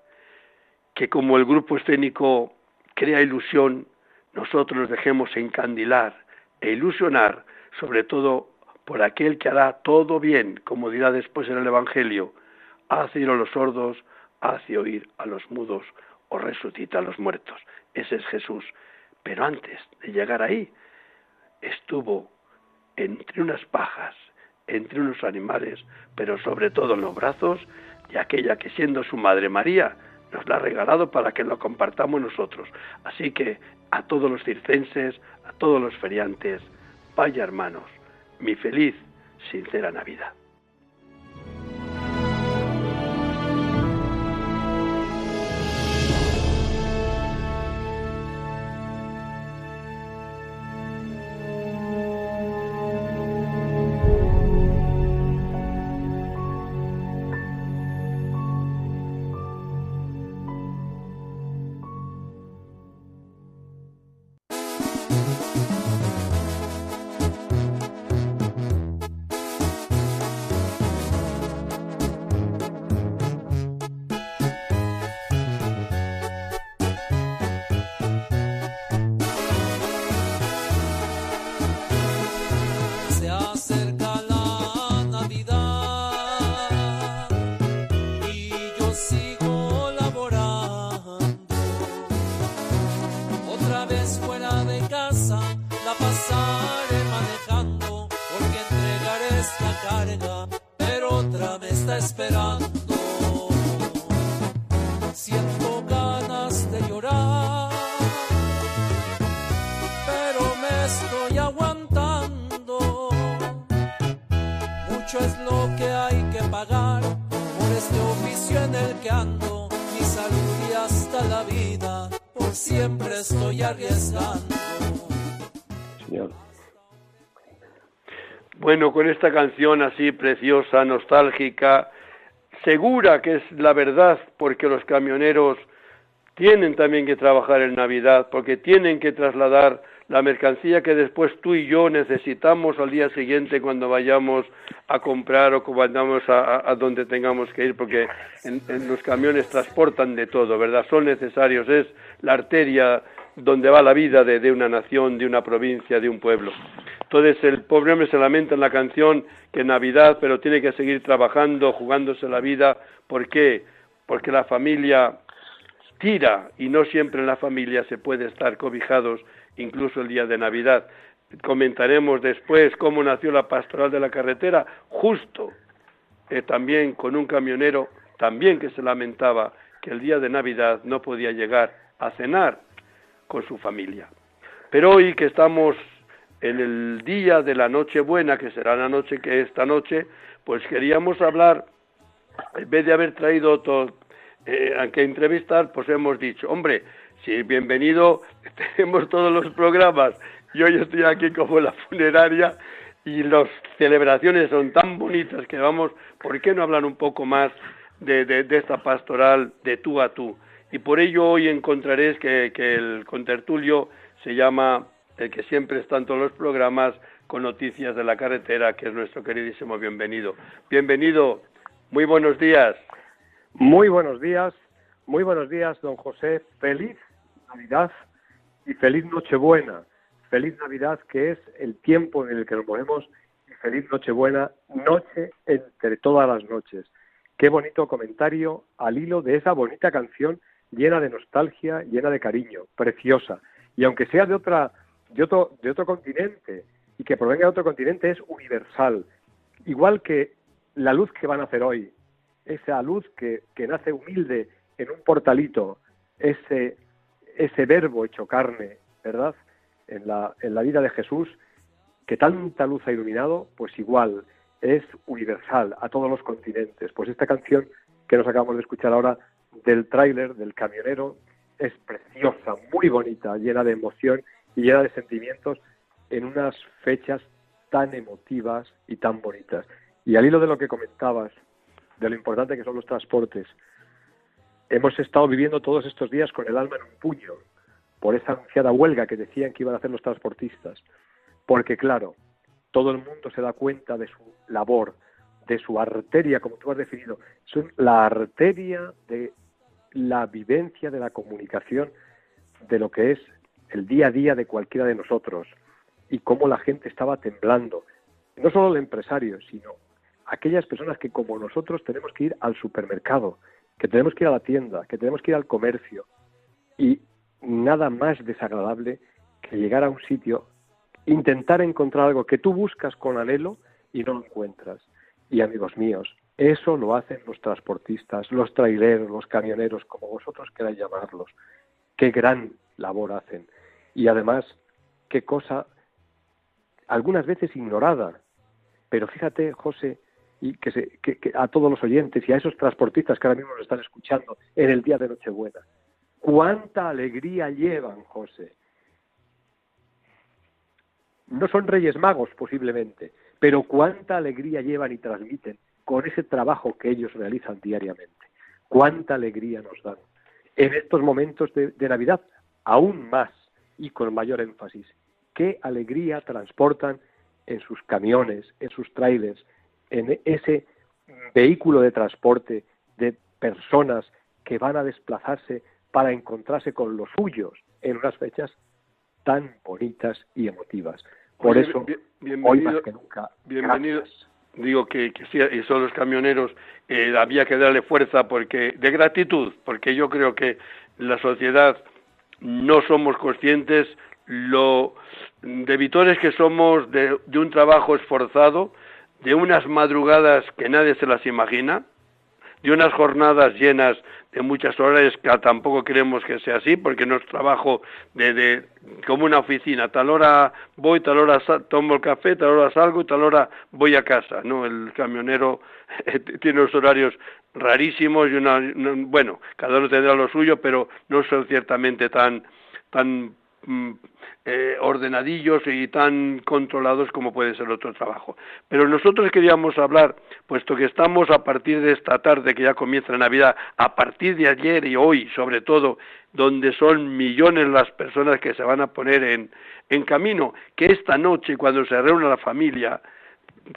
que como el grupo escénico crea ilusión, nosotros nos dejemos encandilar e ilusionar, sobre todo por aquel que hará todo bien, como dirá después en el Evangelio, hace ir a los sordos, hace oír a los mudos o resucita a los muertos. Ese es Jesús. Pero antes de llegar ahí, estuvo entre unas pajas, entre unos animales, pero sobre todo en los brazos de aquella que siendo su madre María, nos la ha regalado para que lo compartamos nosotros. Así que a todos los circenses, a todos los feriantes, vaya hermanos, mi feliz, sincera Navidad. Siempre estoy arriesgando. Bueno, con esta canción así preciosa, nostálgica, segura que es la verdad, porque los camioneros tienen también que trabajar en Navidad, porque tienen que trasladar la mercancía que después tú y yo necesitamos al día siguiente cuando vayamos a comprar o cuando vayamos a, donde tengamos que ir, porque en, los camiones transportan de todo, ¿verdad? Son necesarios, es la arteria donde va la vida de, de una nación, de una provincia, de un pueblo. Entonces el pobre hombre se lamenta en la canción que Navidad, pero tiene que seguir trabajando, jugándose la vida. ¿Por qué? Porque la familia tira y no siempre en la familia se puede estar cobijados, incluso el día de Navidad. Comentaremos después cómo nació la pastoral de la carretera, justo eh, también con un camionero, también que se lamentaba que el día de Navidad no podía llegar a cenar con su familia. Pero hoy que estamos en el día de la Nochebuena, que será la noche que esta noche, pues queríamos hablar, en vez de haber traído otro eh, a que entrevistar, pues hemos dicho, hombre, si bienvenido, [LAUGHS] tenemos todos los programas, yo hoy estoy aquí como la funeraria y las celebraciones son tan bonitas que vamos, ¿por qué no hablar un poco más de, esta pastoral de tú a tú? Y por ello hoy encontraréis que, que el contertulio se llama el que siempre está en todos los programas con noticias de la carretera, que es nuestro queridísimo bienvenido. Bienvenido, muy buenos días. Muy buenos días, muy buenos días, don José. Feliz Navidad y feliz Nochebuena. Feliz Navidad, que es el tiempo en el que nos movemos, y feliz Nochebuena, noche entre todas las noches. Qué bonito comentario al hilo de esa bonita canción llena de nostalgia, llena de cariño, preciosa. Y aunque sea de otra de otro, de otro continente y que provenga de otro continente es universal. Igual que la luz que van a hacer hoy, esa luz que, que nace humilde en un portalito, ese, ese verbo hecho carne, ¿verdad? En la, en la vida de Jesús, que tanta luz ha iluminado, pues igual es universal a todos los continentes. Pues esta canción que nos acabamos de escuchar ahora del tráiler del camionero es preciosa, muy bonita, llena de emoción y llena de sentimientos en unas fechas tan emotivas y tan bonitas. Y al hilo de lo que comentabas, de lo importante que son los transportes, hemos estado viviendo todos estos días con el alma en un puño por esa anunciada huelga que decían que iban a hacer los transportistas. Porque claro, todo el mundo se da cuenta de su labor, de su arteria, como tú has definido, son la arteria de la vivencia de la comunicación de lo que es el día a día de cualquiera de nosotros y cómo la gente estaba temblando. No solo el empresario, sino aquellas personas que como nosotros tenemos que ir al supermercado, que tenemos que ir a la tienda, que tenemos que ir al comercio. Y nada más desagradable que llegar a un sitio, intentar encontrar algo que tú buscas con anhelo y no lo encuentras. Y amigos míos, eso lo hacen los transportistas, los traileros, los camioneros, como vosotros queráis llamarlos. Qué gran labor hacen. Y además, qué cosa algunas veces ignorada. Pero fíjate, José, y que, se, que, a todos los oyentes y a esos transportistas que ahora mismo nos están escuchando en el día de Nochebuena, cuánta alegría llevan, José. No son reyes magos posiblemente, pero cuánta alegría llevan y transmiten con ese trabajo que ellos realizan diariamente. Cuánta alegría nos dan. En estos momentos de Navidad, aún más y con mayor énfasis. Qué alegría transportan en sus camiones, en sus trailers, en ese vehículo de transporte de personas que van a desplazarse para encontrarse con los suyos en unas fechas tan bonitas y emotivas. Por eso, hoy más que nunca, bienvenidos. Digo que, que sí, y son los camioneros, eh, había que darle fuerza porque de gratitud, porque yo creo que la sociedad no somos conscientes lo debitores que somos de, de un trabajo esforzado, de unas madrugadas que nadie se las imagina, de unas jornadas llenas de muchas horas que tampoco queremos que sea así porque no es trabajo de, de, como una oficina. Tal hora voy tal hora tomo el café tal hora salgo y tal hora voy a casa. No el camionero [LAUGHS] tiene los horarios rarísimos y una, bueno cada uno tendrá lo suyo pero no son ciertamente tan tan eh, ordenadillos y tan controlados como puede ser otro trabajo. Pero nosotros queríamos hablar, puesto que estamos a partir de esta tarde que ya comienza la Navidad, a partir de ayer y hoy, sobre todo, donde son millones las personas que se van a poner en, en camino, que esta noche, cuando se reúna la familia,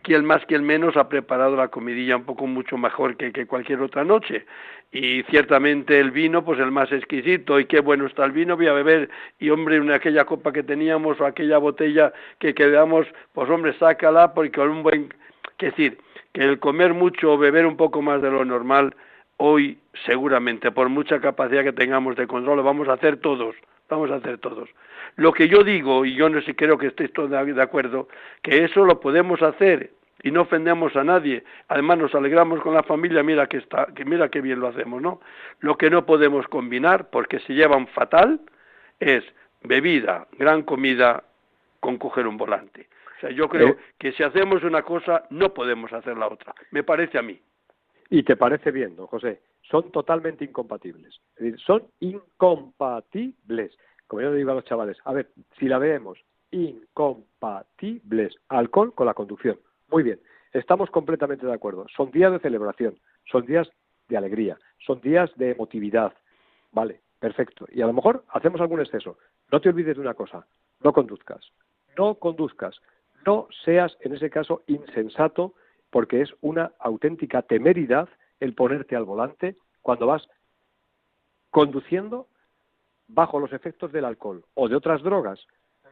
quien más, quien menos ha preparado la comidilla un poco mucho mejor que, que, cualquier otra noche. Y ciertamente el vino, pues el más exquisito, y qué bueno está el vino, voy a beber, y hombre, en aquella copa que teníamos o aquella botella que quedamos, pues hombre, sácala, porque con un buen... que decir, que el comer mucho o beber un poco más de lo normal, hoy seguramente, por mucha capacidad que tengamos de control, lo vamos a hacer todos, vamos a hacer todos. Lo que yo digo, y yo no sé, creo que estéis todos de acuerdo, que eso lo podemos hacer y no ofendemos a nadie. Además nos alegramos con la familia, mira que está, que mira qué bien lo hacemos, ¿no? Lo que no podemos combinar, porque se llevan fatal, es bebida, gran comida con coger un volante. O sea, yo creo eh. que si hacemos una cosa, no podemos hacer la otra. Me parece a mí. Y te parece bien, don José. Son totalmente incompatibles. Es decir, son incompatibles como yo le digo a los chavales, a ver, si la vemos incompatibles, alcohol con la conducción. Muy bien, estamos completamente de acuerdo. Son días de celebración, son días de alegría, son días de emotividad. Vale, perfecto. Y a lo mejor hacemos algún exceso. No te olvides de una cosa, no conduzcas, no conduzcas, no seas en ese caso insensato porque es una auténtica temeridad el ponerte al volante cuando vas conduciendo bajo los efectos del alcohol o de otras drogas,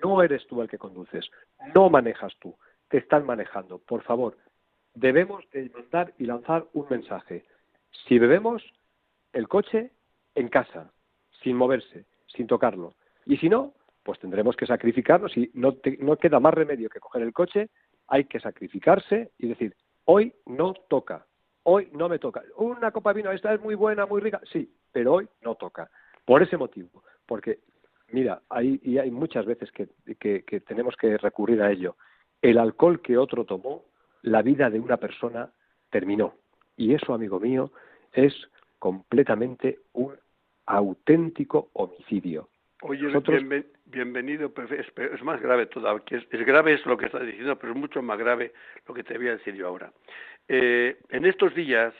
no eres tú el que conduces, no manejas tú, te están manejando. Por favor, debemos de mandar y lanzar un mensaje. Si bebemos, el coche en casa, sin moverse, sin tocarlo. Y si no, pues tendremos que sacrificarnos y no, no queda más remedio que coger el coche, hay que sacrificarse y decir, hoy no toca, hoy no me toca. Una copa de vino, esta es muy buena, muy rica, sí, pero hoy no toca. Por ese motivo, porque, mira, hay, y hay muchas veces que, que, tenemos que recurrir a ello. El alcohol que otro tomó, la vida de una persona terminó. Y eso, amigo mío, es completamente un auténtico homicidio. Oye, bienvenido, pero es, más grave todavía. Es, es, grave es lo que estás diciendo, pero es mucho más grave lo que te voy a decir yo ahora. Eh, en estos días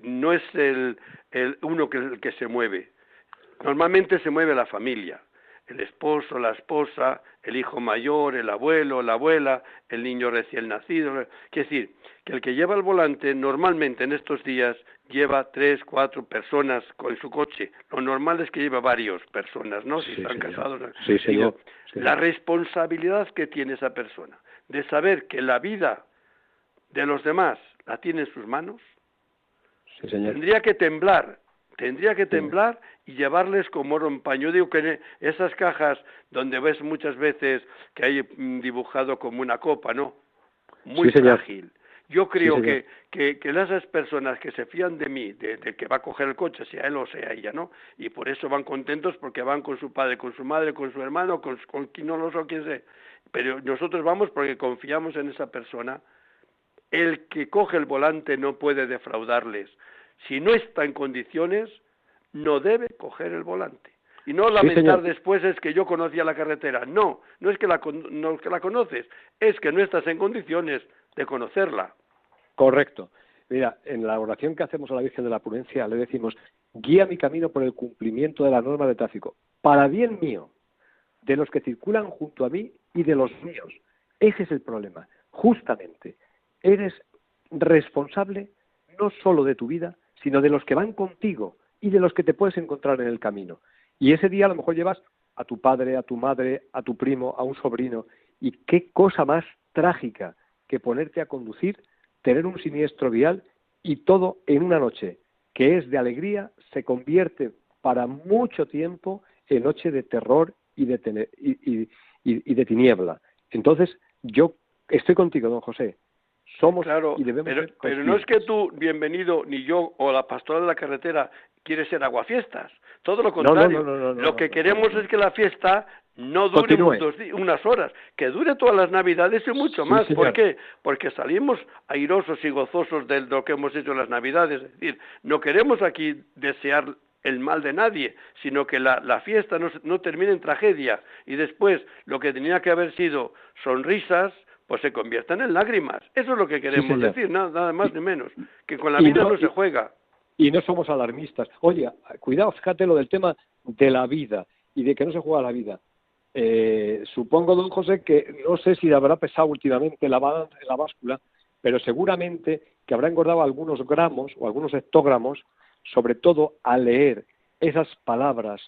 no es el, el uno que, el que se mueve, Normalmente se mueve la familia, el esposo, la esposa, el hijo mayor, el abuelo, la abuela, el niño recién nacido. Quiere decir, que el que lleva el volante normalmente en estos días lleva tres, cuatro personas con su coche. Lo normal es que lleva varias personas, ¿no? Si están casados. Sí, señor. La responsabilidad que tiene esa persona de saber que la vida de los demás la tiene en sus manos, tendría que temblar Tendría que temblar y llevarles como oro en paño. Yo digo que esas cajas donde ves muchas veces que hay mm, dibujado como una copa, ¿no? Muy frágil. Yo creo que, que, que, esas personas que se fían de mí, de, que va a coger el coche, sea él o sea ella, ¿no? Y por eso van contentos porque van con su padre, con su madre, con su hermano, con, con quien no lo sé, quien sea. Pero nosotros vamos porque confiamos en esa persona. El que coge el volante no puede defraudarles si no está en condiciones, no debe coger el volante. Y no lamentar después es que yo conocía la carretera. No, no es que la, no es que la conoces, es que no estás en condiciones de conocerla. Correcto. Mira, en la oración que hacemos a la Virgen de la Prudencia le decimos, guía mi camino por el cumplimiento de la norma de tráfico, para bien mío, de los que circulan junto a mí y de los míos. Ese es el problema. Justamente, eres responsable no solo de tu vida, sino de los que van contigo y de los que te puedes encontrar en el camino. Y ese día a lo mejor llevas a tu padre, a tu madre, a tu primo, a un sobrino. Y qué cosa más trágica que ponerte a conducir, tener un siniestro vial y todo en una noche que es de alegría se convierte para mucho tiempo en noche de terror y de, y, de tiniebla. Entonces, yo estoy contigo, don José. Somos claro, y debemos pero, pero no es que tú, bienvenido, ni yo o la pastoral de la carretera quiere ser aguafiestas. Todo lo contrario. lo que queremos es que la fiesta no dure unas horas, que dure todas las Navidades y mucho más. ¿Por qué? Porque salimos airosos y gozosos de lo que hemos hecho en las Navidades. Es decir, no queremos aquí desear el mal de nadie, sino que la, la fiesta no, no termine en tragedia y después lo que tenía que haber sido sonrisas, pues se conviertan en lágrimas. Eso es lo que queremos decir, nada, más ni menos, que con la vida no, se juega. Y no somos alarmistas. Oye, cuidado, fíjate lo del tema de la vida y de que no se juega la vida. Eh, supongo, don José, que no sé si habrá pesado últimamente la, la báscula, pero seguramente que habrá engordado algunos gramos o algunos hectogramos, sobre todo al leer esas palabras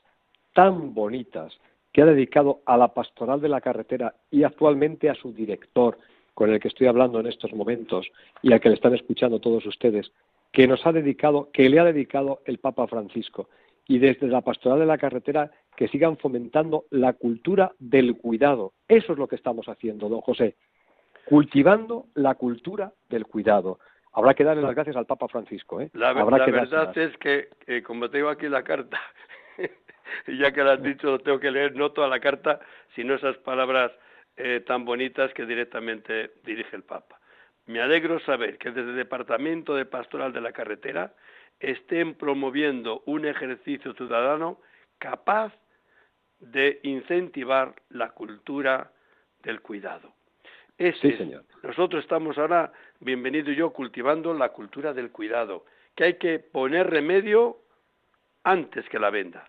tan bonitas que ha dedicado a la pastoral de la carretera y actualmente a su director, con el que estoy hablando en estos momentos y al que le están escuchando todos ustedes, que nos ha dedicado, que le ha dedicado el Papa Francisco. Y desde la pastoral de la carretera que sigan fomentando la cultura del cuidado. Eso es lo que estamos haciendo, don José. Cultivando la cultura del cuidado. Habrá que darle las gracias al Papa Francisco. ¿eh? La, verdad es que, como tengo aquí la carta, [LAUGHS] y ya que lo has dicho, tengo que leer no toda la carta, sino esas palabras eh, tan bonitas que directamente dirige el Papa. Me alegro saber que desde el Departamento de Pastoral de la Carretera estén promoviendo un ejercicio ciudadano capaz de incentivar la cultura del cuidado. sí, señor. Nosotros estamos ahora, bienvenido yo, cultivando la cultura del cuidado, que hay que poner remedio antes que la venda.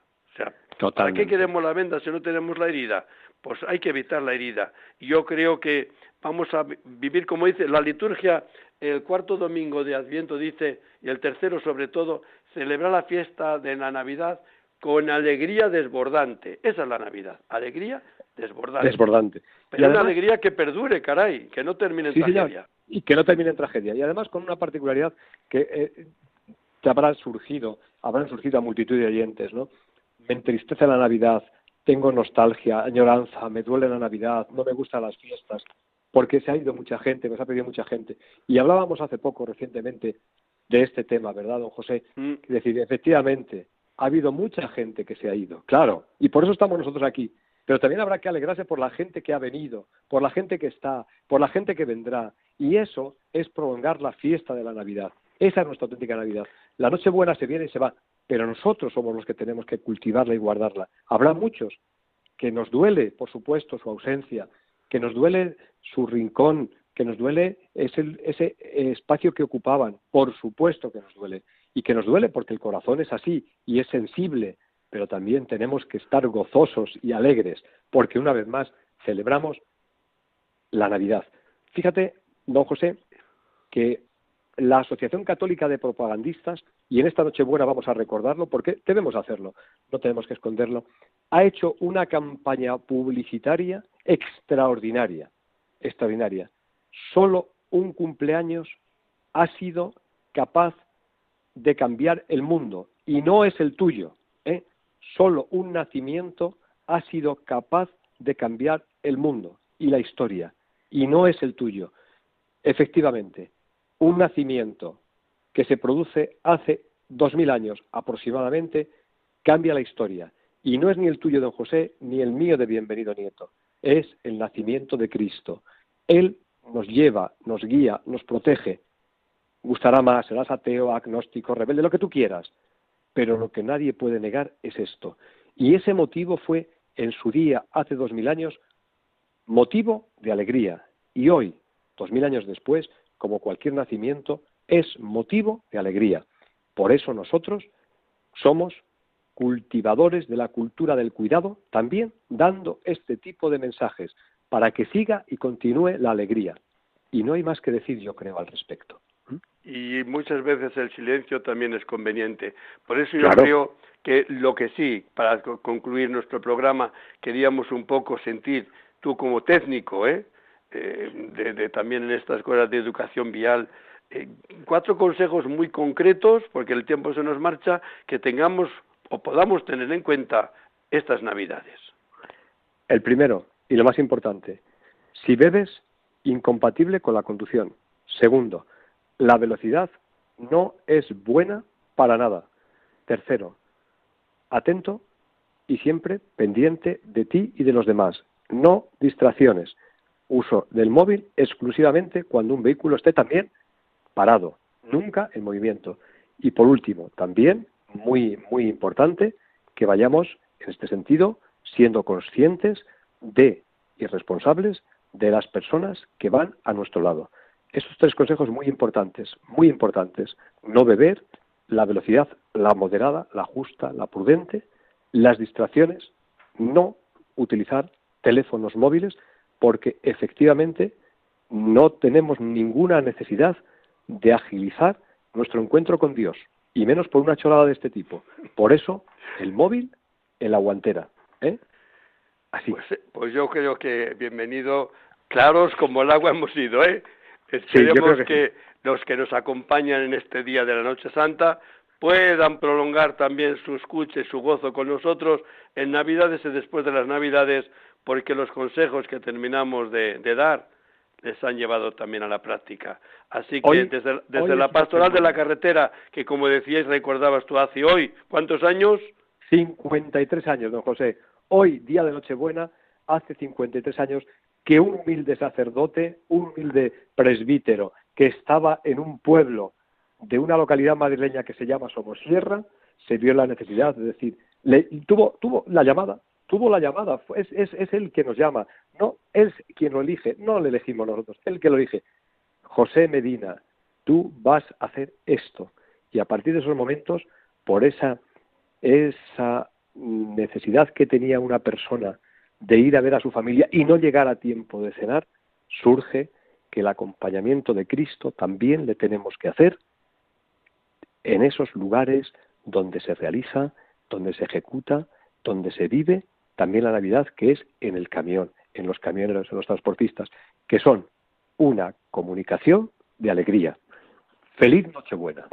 ¿Para qué queremos la venda si no tenemos la herida? Pues hay que evitar la herida. Yo creo que vamos a vivir, como dice la liturgia, el cuarto domingo de Adviento dice, y el tercero sobre todo, celebrar la fiesta de la Navidad con alegría desbordante. Esa es la Navidad, alegría desbordante. Desbordante. Pero una alegría que perdure, caray, que no termine en tragedia. Y que no termine en tragedia. Y además con una particularidad que eh, te habrá surgido, habrán surgido a multitud de oyentes, ¿no? Me entristece la Navidad, tengo nostalgia, añoranza, me duele la Navidad, no me gustan las fiestas, porque se ha ido mucha gente, me ha pedido mucha gente. Y hablábamos hace poco, recientemente, de este tema, ¿verdad, don José? Mm. Es decir, efectivamente, ha habido mucha gente que se ha ido, claro, y por eso estamos nosotros aquí. Pero también habrá que alegrarse por la gente que ha venido, por la gente que está, por la gente que vendrá. Y eso es prolongar la fiesta de la Navidad. Esa es nuestra auténtica Navidad. La Nochebuena se viene y se va, pero nosotros somos los que tenemos que cultivarla y guardarla. Habrá muchos que nos duele, por supuesto, su ausencia, que nos duele su rincón, que nos duele ese, ese espacio que ocupaban, por supuesto que nos duele, y que nos duele porque el corazón es así y es sensible, pero también tenemos que estar gozosos y alegres, porque una vez más celebramos la Navidad. Fíjate, don José, que la Asociación Católica de Propagandistas, y en esta Nochebuena vamos a recordarlo porque debemos hacerlo, no tenemos que esconderlo, ha hecho una campaña publicitaria extraordinaria, extraordinaria. Solo un cumpleaños ha sido capaz de cambiar el mundo y no es el tuyo. ¿eh? Solo un nacimiento ha sido capaz de cambiar el mundo y la historia y no es el tuyo. Efectivamente, un nacimiento que se produce hace dos mil años aproximadamente cambia la historia. Y no es ni el tuyo, don José, ni el mío de bienvenido nieto. Es el nacimiento de Cristo. Él nos lleva, nos guía, nos protege. Gustará más, serás ateo, agnóstico, rebelde, lo que tú quieras. Pero lo que nadie puede negar es esto. Y ese motivo fue en su día, hace dos mil años, motivo de alegría. Y hoy, dos mil años después, como cualquier nacimiento, es motivo de alegría. Por eso nosotros somos cultivadores de la cultura del cuidado, también dando este tipo de mensajes para que siga y continúe la alegría. Y no hay más que decir, yo creo, al respecto. Y muchas veces el silencio también es conveniente. Por eso yo creo que lo que sí, para concluir nuestro programa, queríamos un poco sentir, tú como técnico, ¿eh? Eh, de, también en estas cosas de educación vial, eh, cuatro consejos muy concretos, porque el tiempo se nos marcha, que tengamos o podamos tener en cuenta estas Navidades? El primero, y lo más importante, si bebes, incompatible con la conducción. Segundo, la velocidad no es buena para nada. Tercero, atento y siempre pendiente de ti y de los demás. No distracciones. Uso del móvil exclusivamente cuando un vehículo esté también parado, nunca en movimiento. Y por último, también muy muy importante que vayamos en este sentido siendo conscientes de y responsables de las personas que van a nuestro lado. Esos tres consejos muy importantes, muy importantes. No beber, la velocidad, la moderada, la justa, la prudente, las distracciones, no utilizar teléfonos móviles porque efectivamente no tenemos ninguna necesidad de agilizar nuestro encuentro con Dios, y menos por una chorada de este tipo. Por eso, el móvil en la guantera. ¿eh? Así. Pues, pues, yo creo que bienvenido, claros como el agua [LAUGHS] hemos ido, ¿eh? Esperemos que, los que nos acompañan en este día de la Noche Santa puedan prolongar también su escucha y su gozo con nosotros en Navidades y después de las Navidades, porque los consejos que terminamos de, dar les han llevado también a la práctica. Así que desde, desde la pastoral de la carretera, que como decíais, recordabas tú hace hoy, ¿cuántos años? 53 años, don José. Hoy, día de Nochebuena, hace 53 años que un humilde sacerdote, un humilde presbítero, que estaba en un pueblo de una localidad madrileña que se llama Somosierra, se vio la necesidad de decir, le, tuvo, tuvo la llamada, tuvo la llamada, es, es, es él que nos llama, no es quien lo elige, no le elegimos nosotros, él que lo elige. José Medina, tú vas a hacer esto. Y a partir de esos momentos, por esa, esa necesidad que tenía una persona de ir a ver a su familia y no llegar a tiempo de cenar, surge que el acompañamiento de Cristo también le tenemos que hacer en esos lugares donde se realiza, donde se ejecuta, donde se vive también la Navidad, que es en el camión, en los camioneros, en los transportistas, que son una comunicación de alegría. Feliz Nochebuena.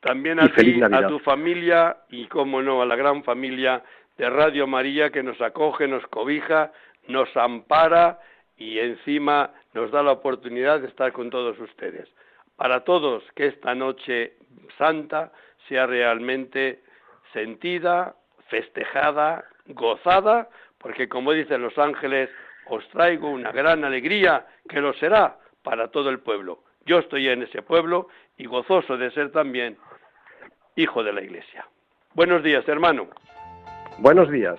También a, ti, a tu familia y, como no, a la gran familia de Radio María que nos acoge, nos cobija, nos ampara y encima nos da la oportunidad de estar con todos ustedes. Para todos, que esta noche santa sea realmente sentida, festejada, gozada, porque como dicen los ángeles, os traigo una gran alegría que lo será para todo el pueblo. Yo estoy en ese pueblo y gozoso de ser también hijo de la Iglesia. Buenos días, hermano. Buenos días.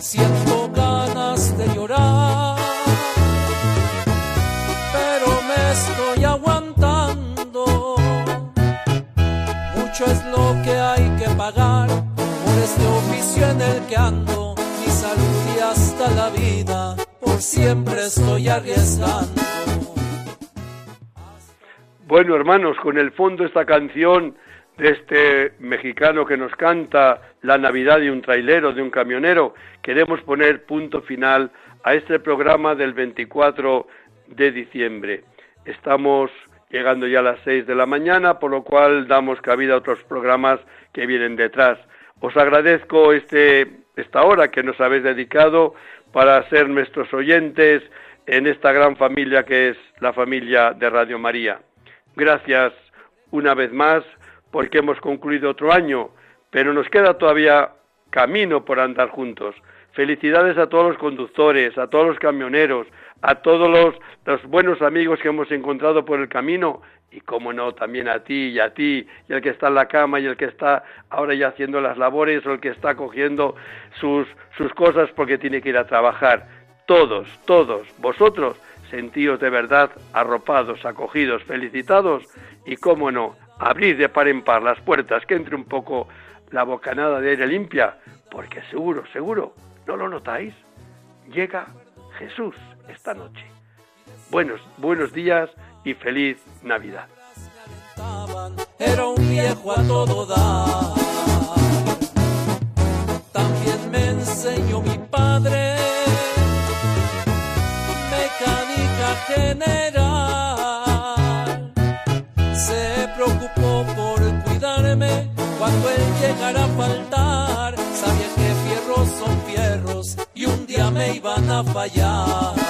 Siento ganas de llorar, pero me estoy aguantando. Mucho es lo que hay que pagar por este oficio en el que ando. Mi salud y hasta la vida, por siempre estoy arriesgando. Bueno, hermanos, con el fondo esta canción este mexicano que nos canta la Navidad de un trailero, de un camionero, queremos poner punto final a este programa del 24 de diciembre. Estamos llegando ya a las 6 de la mañana, por lo cual damos cabida a otros programas que vienen detrás. Os agradezco este, esta hora que nos habéis dedicado para ser nuestros oyentes en esta gran familia que es la familia de Radio María. Gracias una vez más porque hemos concluido otro año, pero nos queda todavía camino por andar juntos. Felicidades a todos los conductores, a todos los camioneros, a todos los, buenos amigos que hemos encontrado por el camino y, cómo no, también a ti y a ti, y el que está en la cama y el que está ahora ya haciendo las labores o el que está cogiendo sus, sus cosas porque tiene que ir a trabajar. Todos, todos, vosotros, sentíos de verdad arropados, acogidos, felicitados y, cómo no, abrir de par en par las puertas, que entre un poco la bocanada de aire limpia, porque seguro, seguro, ¿no lo notáis? Llega Jesús esta noche. Buenos, buenos días y feliz Navidad. Era un viejo a todo dar. También me enseñó mi padre mecánica general. Preocupó por cuidarme cuando él llegara a faltar. Sabía que fierros son fierros y un día me iban a fallar.